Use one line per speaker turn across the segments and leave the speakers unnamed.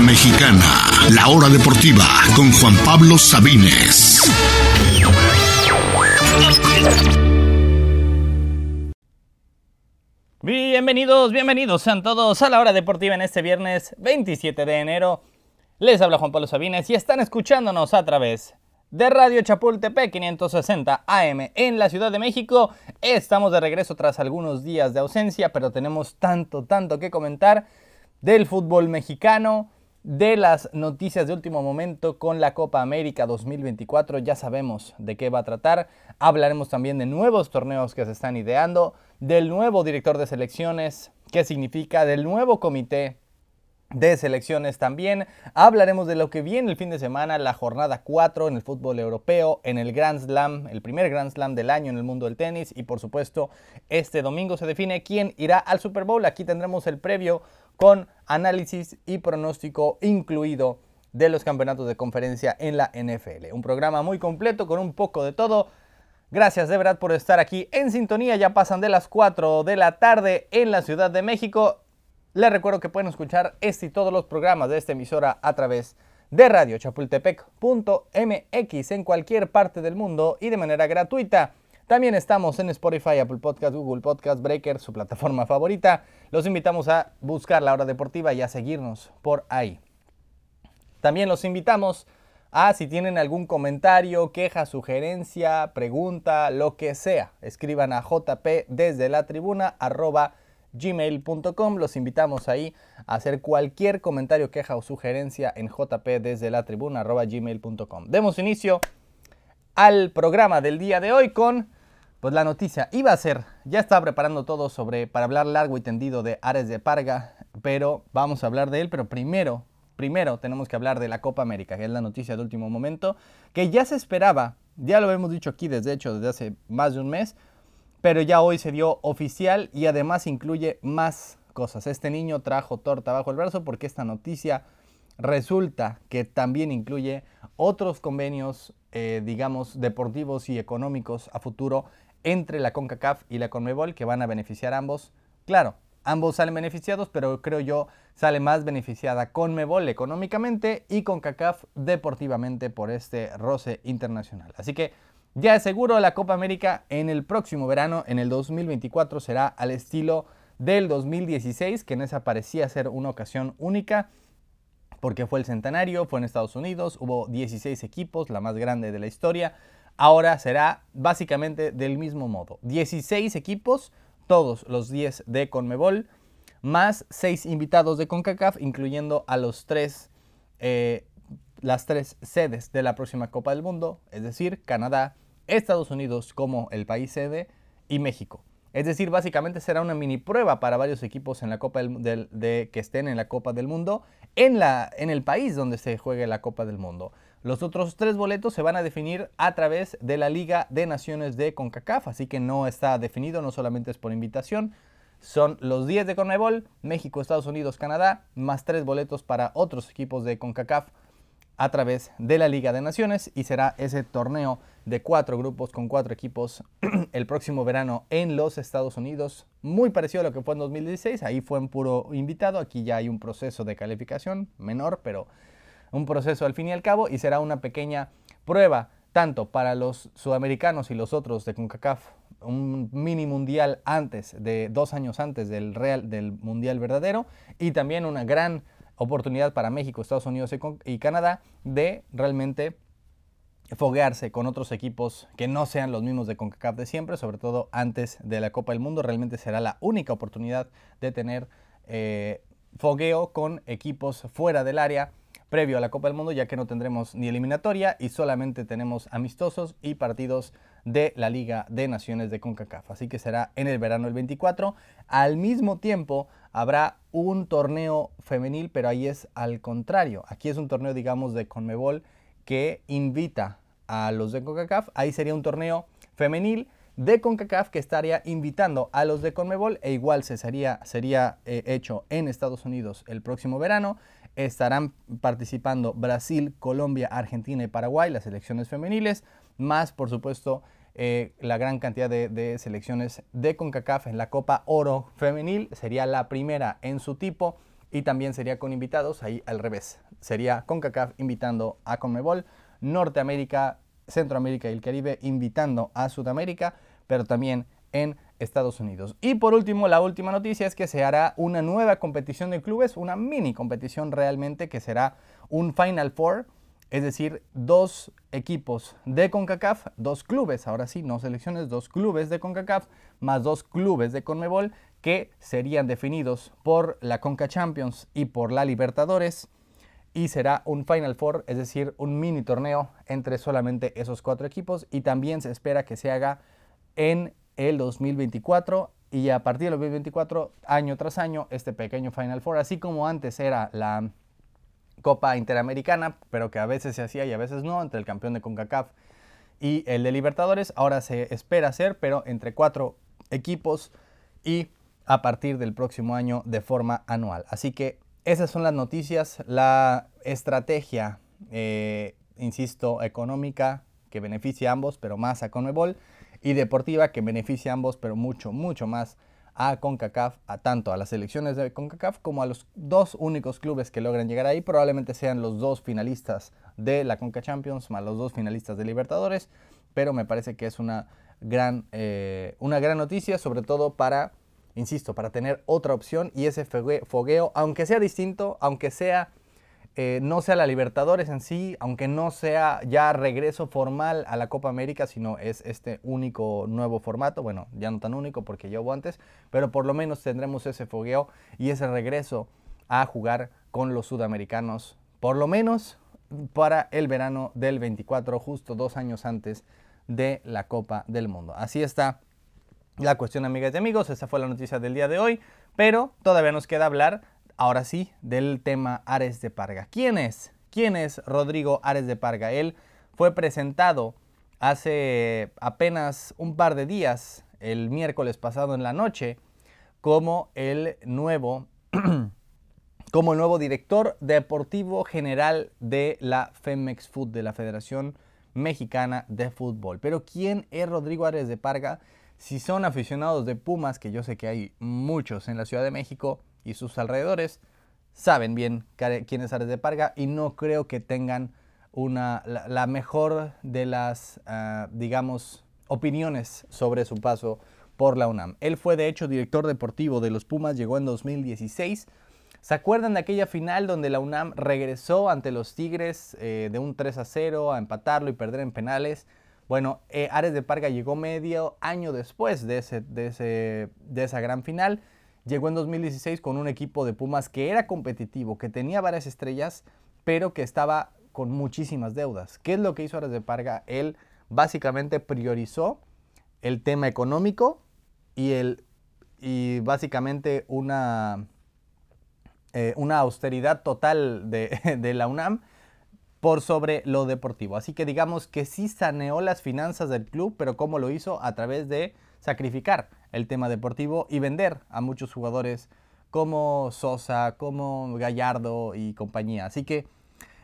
Mexicana, la hora deportiva con Juan Pablo Sabines.
Bienvenidos, bienvenidos sean todos a la hora deportiva en este viernes 27 de enero. Les habla Juan Pablo Sabines y están escuchándonos a través de Radio Chapultepec 560 AM en la Ciudad de México. Estamos de regreso tras algunos días de ausencia, pero tenemos tanto, tanto que comentar del fútbol mexicano, de las noticias de último momento con la Copa América 2024. Ya sabemos de qué va a tratar. Hablaremos también de nuevos torneos que se están ideando, del nuevo director de selecciones, qué significa, del nuevo comité de selecciones también. Hablaremos de lo que viene el fin de semana, la jornada 4 en el fútbol europeo, en el Grand Slam, el primer Grand Slam del año en el mundo del tenis y por supuesto este domingo se define quién irá al Super Bowl. Aquí tendremos el previo con análisis y pronóstico incluido de los campeonatos de conferencia en la NFL. Un programa muy completo con un poco de todo. Gracias de verdad por estar aquí en sintonía. Ya pasan de las 4 de la tarde en la Ciudad de México. Les recuerdo que pueden escuchar este y todos los programas de esta emisora a través de Radio Chapultepec.mx en cualquier parte del mundo y de manera gratuita. También estamos en Spotify, Apple Podcast, Google Podcast, Breaker, su plataforma favorita. Los invitamos a buscar la hora deportiva y a seguirnos por ahí. También los invitamos a si tienen algún comentario, queja, sugerencia, pregunta, lo que sea, escriban a jp desde la tribuna arroba gmail.com. Los invitamos ahí a hacer cualquier comentario, queja o sugerencia en jp desde la tribuna arroba gmail.com. Demos inicio al programa del día de hoy con pues la noticia iba a ser, ya estaba preparando todo sobre, para hablar largo y tendido de Ares de Parga, pero vamos a hablar de él, pero primero, primero tenemos que hablar de la Copa América, que es la noticia de último momento, que ya se esperaba, ya lo hemos dicho aquí desde hecho desde hace más de un mes, pero ya hoy se dio oficial y además incluye más cosas. Este niño trajo torta bajo el brazo porque esta noticia resulta que también incluye otros convenios, eh, digamos, deportivos y económicos a futuro entre la CONCACAF y la CONMEBOL que van a beneficiar a ambos. Claro, ambos salen beneficiados, pero creo yo sale más beneficiada CONMEBOL económicamente y CONCACAF deportivamente por este roce internacional. Así que ya es seguro la Copa América en el próximo verano, en el 2024, será al estilo del 2016, que en esa parecía ser una ocasión única, porque fue el centenario, fue en Estados Unidos, hubo 16 equipos, la más grande de la historia. Ahora será básicamente del mismo modo. 16 equipos, todos los 10 de Conmebol, más 6 invitados de CONCACAF, incluyendo a los eh, las tres sedes de la próxima Copa del Mundo, es decir, Canadá, Estados Unidos como el país sede y México. Es decir, básicamente será una mini prueba para varios equipos en la Copa del, de, que estén en la Copa del Mundo en, la, en el país donde se juegue la Copa del Mundo. Los otros tres boletos se van a definir a través de la Liga de Naciones de CONCACAF, así que no está definido, no solamente es por invitación. Son los 10 de CONMEBOL, México, Estados Unidos, Canadá, más tres boletos para otros equipos de CONCACAF a través de la Liga de Naciones y será ese torneo de cuatro grupos con cuatro equipos el próximo verano en los Estados Unidos, muy parecido a lo que fue en 2016, ahí fue en puro invitado, aquí ya hay un proceso de calificación menor, pero un proceso al fin y al cabo y será una pequeña prueba tanto para los sudamericanos y los otros de CONCACAF, un mini mundial antes de dos años antes del real del mundial verdadero y también una gran oportunidad para México, Estados Unidos y Canadá de realmente foguearse con otros equipos que no sean los mismos de CONCACAF de siempre, sobre todo antes de la Copa del Mundo. Realmente será la única oportunidad de tener eh, fogueo con equipos fuera del área previo a la Copa del Mundo, ya que no tendremos ni eliminatoria y solamente tenemos amistosos y partidos de la Liga de Naciones de CONCACAF. Así que será en el verano del 24. Al mismo tiempo habrá un torneo femenil, pero ahí es al contrario. Aquí es un torneo, digamos, de Conmebol que invita a los de CONCACAF. Ahí sería un torneo femenil de CONCACAF que estaría invitando a los de CONMEBOL e igual se sería, sería eh, hecho en Estados Unidos el próximo verano. Estarán participando Brasil, Colombia, Argentina y Paraguay, las selecciones femeniles, más por supuesto eh, la gran cantidad de, selecciones de CONCACAF en la Copa Oro Femenil. Sería la primera en su tipo y también sería con invitados, ahí al revés. Sería CONCACAF invitando a CONMEBOL, Norteamérica, Centroamérica y el Caribe invitando a Sudamérica, pero también en Estados Unidos. Y por último, la última noticia es que se hará una nueva competición de clubes, una mini competición realmente que será un Final Four, es decir, dos equipos de CONCACAF, dos clubes, ahora sí, no selecciones, dos clubes de CONCACAF, más dos clubes de CONMEBOL que serían definidos por la CONCA Champions y por la Libertadores. Y será un Final Four, es decir, un mini torneo entre solamente esos cuatro equipos. Y también se espera que se haga en el 2024 y a partir del 2024, año tras año, este pequeño Final Four, así como antes era la Copa Interamericana, pero que a veces se hacía y a veces no, entre el campeón de CONCACAF y el de Libertadores, ahora se espera hacer, pero entre cuatro equipos y a partir del próximo año de forma anual. Así que esas son las noticias, la estrategia, eh, insisto, económica que beneficia a ambos, pero más a Conmebol y deportiva que beneficia a ambos, pero mucho, mucho más a CONCACAF, a tanto a las selecciones de CONCACAF como a los dos únicos clubes que logran llegar ahí. Probablemente sean los dos finalistas de la CONCA Champions, más los dos finalistas de Libertadores, pero me parece que es una gran, eh, una gran noticia, sobre todo para, insisto, para tener otra opción y ese fogueo, aunque sea distinto, aunque sea eh, no sea la Libertadores en sí, aunque no sea ya regreso formal a la Copa América, sino es este único nuevo formato, bueno, ya no tan único porque ya hubo antes, pero por lo menos tendremos ese fogueo y ese regreso a jugar con los sudamericanos, por lo menos para el verano del 24, justo dos años antes de la Copa del Mundo. Así está la cuestión, amigas y amigos, esa fue la noticia del día de hoy, pero todavía nos queda hablar ahora sí, del tema Ares de Parga. ¿Quién es? ¿Quién es Rodrigo Ares de Parga? Él fue presentado hace apenas un par de días, el miércoles pasado en la noche, como el nuevo, como el nuevo director deportivo general de la Femex Food, de la Federación Mexicana de Fútbol. Pero ¿quién es Rodrigo Ares de Parga? Si son aficionados de Pumas, que yo sé que hay muchos en la Ciudad de México, y sus alrededores saben bien quién es Ares de Parga y no creo que tengan una, la, mejor de las, ah, digamos, opiniones sobre su paso por la UNAM. Él fue de hecho director deportivo de los Pumas, llegó en 2016. ¿Se acuerdan de aquella final donde la UNAM regresó ante los Tigres eh, de un 3 a 0 a empatarlo y perder en penales? Bueno, eh, Ares de Parga llegó medio año después de, ese, de, ese, de esa gran final Llegó en 2016 con un equipo de Pumas que era competitivo, que tenía varias estrellas, pero que estaba con muchísimas deudas. ¿Qué es lo que hizo Ares de Parga? Él básicamente priorizó el tema económico y, el, y básicamente una, eh, una austeridad total de, de la UNAM por sobre lo deportivo. Así que digamos que sí saneó las finanzas del club, pero ¿cómo lo hizo? A través de sacrificar el tema deportivo y vender a muchos jugadores como Sosa, como Gallardo y compañía. Así que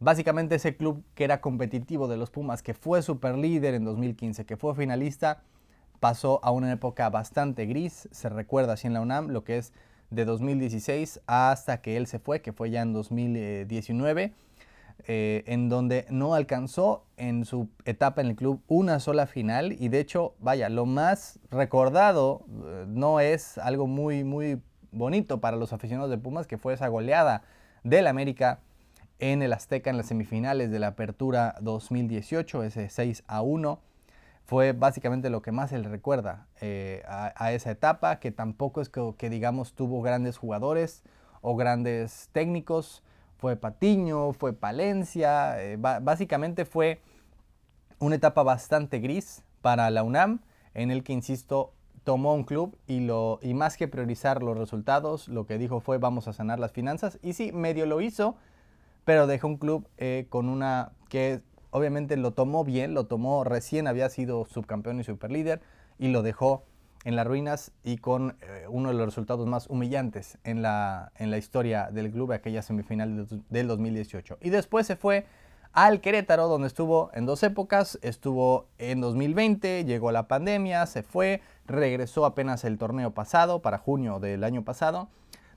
básicamente ese club que era competitivo de los Pumas, que fue super líder en 2015, que fue finalista, pasó a una época bastante gris. Se recuerda así en la UNAM lo que es de 2016 hasta que él se fue, que fue ya en 2019 eh, en donde no alcanzó en su etapa en el club una sola final y de hecho, vaya, lo más recordado eh, no es algo muy, muy bonito para los aficionados de Pumas, que fue esa goleada del América en el Azteca en las semifinales de la Apertura 2018, ese 6 a 1. Fue básicamente lo que más se le recuerda eh, a, esa etapa, que tampoco es que digamos tuvo grandes jugadores o grandes técnicos fue Patiño, fue Palencia, eh, básicamente fue una etapa bastante gris para la UNAM, en el que, insisto, tomó un club y, lo, y más que priorizar los resultados, lo que dijo fue vamos a sanar las finanzas. Y sí, medio lo hizo, pero dejó un club eh, con una que obviamente lo tomó bien, lo tomó recién, había sido subcampeón y superlíder, y lo dejó en las ruinas y con eh, uno de los resultados más humillantes en la, en la historia del club, aquella semifinal del 2018. Y después se fue al Querétaro, donde estuvo en dos épocas, estuvo en 2020, llegó la pandemia, se fue, regresó apenas el torneo pasado, para junio del año pasado,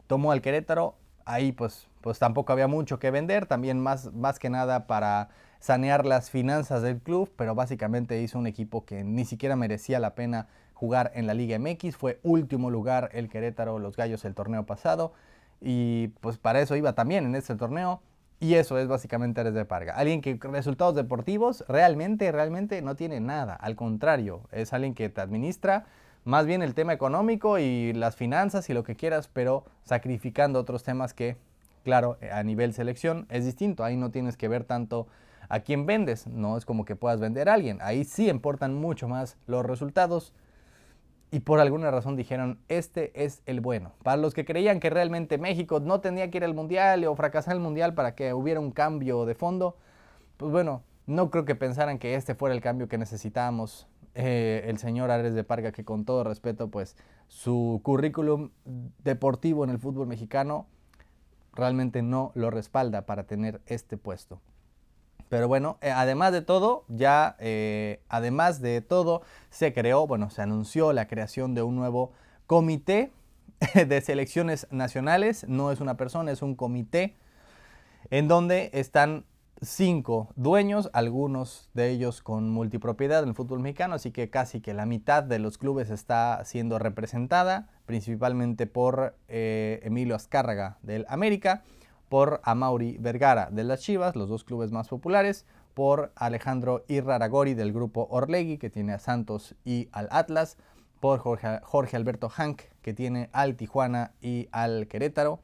tomó al Querétaro, ahí pues, pues tampoco había mucho que vender, también más, más que nada para sanear las finanzas del club, pero básicamente hizo un equipo que ni siquiera merecía la pena jugar en la Liga MX, fue último lugar el Querétaro, los Gallos el torneo pasado, y pues para eso iba también en este torneo, y eso es básicamente Ares de Parga. Alguien que resultados deportivos realmente, realmente no tiene nada, al contrario, es alguien que te administra más bien el tema económico y las finanzas y lo que quieras, pero sacrificando otros temas que, claro, a nivel selección es distinto, ahí no tienes que ver tanto a quién vendes, no es como que puedas vender a alguien, ahí sí importan mucho más los resultados y por alguna razón dijeron, este es el bueno. Para los que creían que realmente México no tenía que ir al Mundial o fracasar el Mundial para que hubiera un cambio de fondo, pues bueno, no creo que pensaran que este fuera el cambio que necesitábamos. Eh, el señor Ares de Parga, que con todo respeto, pues su currículum deportivo en el fútbol mexicano realmente no lo respalda para tener este puesto. Pero bueno, eh, además de todo, ya, eh, además de todo, se creó, bueno, se anunció la creación de un nuevo comité de selecciones nacionales. No es una persona, es un comité en donde están cinco dueños, algunos de ellos con multipropiedad en el fútbol mexicano, así que casi que la mitad de los clubes está siendo representada, principalmente por eh, Emilio Azcárraga del América por Amauri Vergara de las Chivas, los dos clubes más populares, por Alejandro Irraragori del grupo Orlegui, que tiene a Santos y al Atlas, por Jorge, Alberto Hank, que tiene al Tijuana y al Querétaro,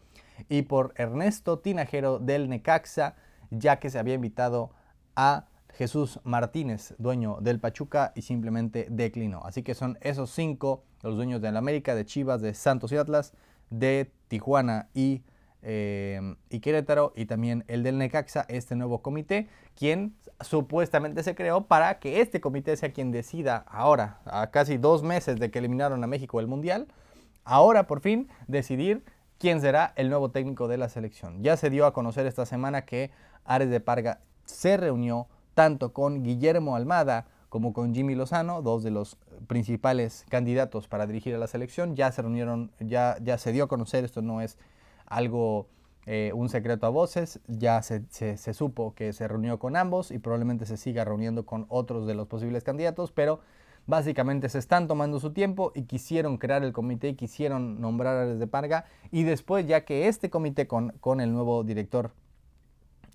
y por Ernesto Tinajero del Necaxa, ya que se había invitado a Jesús Martínez, dueño del Pachuca, y simplemente declinó. Así que son esos cinco los dueños de la América, de Chivas, de Santos y Atlas, de Tijuana y Em, y Querétaro y también el del Necaxa, este nuevo comité, quien supuestamente se creó para que este comité sea quien decida ahora, a casi dos meses de que eliminaron a México del Mundial, ahora por fin decidir quién será el nuevo técnico de la selección. Ya se dio a conocer esta semana que Ares de Parga se reunió tanto con Guillermo Almada como con Jimmy Lozano, dos de los principales candidatos para dirigir a la selección. Ya se reunieron, ya, ya se dio a conocer, esto no es algo, eh, un secreto a voces, ya se, se, supo que se reunió con ambos y probablemente se siga reuniendo con otros de los posibles candidatos, pero básicamente se están tomando su tiempo y quisieron crear el comité quisieron nombrar a Desde Parga y después ya que este comité con, con el nuevo director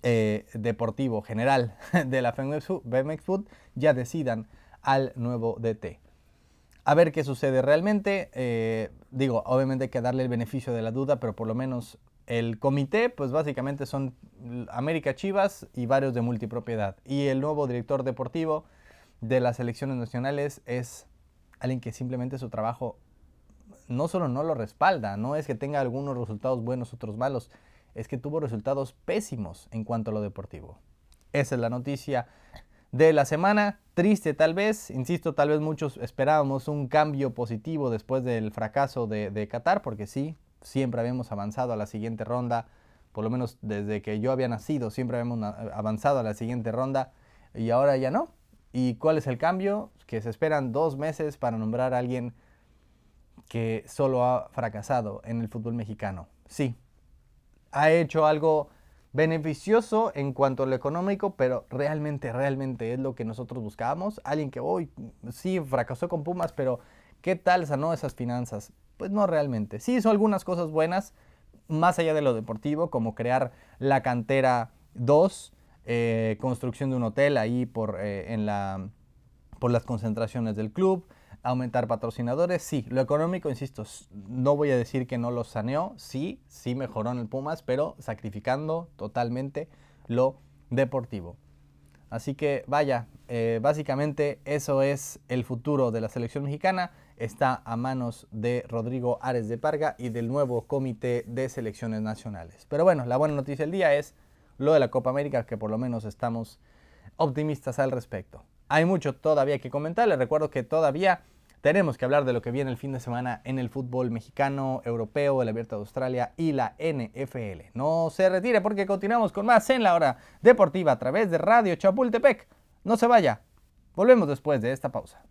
eh, deportivo general de la BMX Food ya decidan al nuevo DT a ver qué sucede realmente. Eh, digo, obviamente hay que darle el beneficio de la duda, pero por lo menos el comité, pues básicamente son América Chivas y varios de multipropiedad. Y el nuevo director deportivo de las selecciones nacionales es alguien que simplemente su trabajo no solo no lo respalda, no es que tenga algunos resultados buenos, otros malos, es que tuvo resultados pésimos en cuanto a lo deportivo. Esa es la noticia de la semana. Triste tal vez, insisto, tal vez muchos esperábamos un cambio positivo después del fracaso de, Qatar, porque sí, siempre habíamos avanzado a la siguiente ronda, por lo menos desde que yo había nacido, siempre habíamos avanzado a la siguiente ronda y ahora ya no. ¿Y cuál es el cambio? Que se esperan dos meses para nombrar a alguien que solo ha fracasado en el fútbol mexicano. Sí, ha hecho algo beneficioso en cuanto a lo económico, pero realmente, realmente es lo que nosotros buscábamos. Alguien que hoy sí fracasó con Pumas, pero ¿qué tal sanó esas finanzas? Pues no realmente. Sí hizo algunas cosas buenas, más allá de lo deportivo, como crear la cantera 2, eh, construcción de un hotel ahí por, eh, en la, por las concentraciones del club, aumentar patrocinadores, sí. Lo económico, insisto, no voy a decir que no lo saneó, sí, sí mejoró en el Pumas, pero sacrificando totalmente lo deportivo. Así que vaya, eh, básicamente eso es el futuro de la selección mexicana. Está a manos de Rodrigo Ares de Parga y del nuevo comité de selecciones nacionales. Pero bueno, la buena noticia del día es lo de la Copa América, que por lo menos estamos optimistas al respecto. Hay mucho todavía que comentar. Les recuerdo que todavía tenemos que hablar de lo que viene el fin de semana en el fútbol mexicano, europeo, el Abierto de Australia y la NFL. No se retire porque continuamos con más en la hora deportiva a través de Radio Chapultepec. No se vaya. Volvemos después de esta pausa.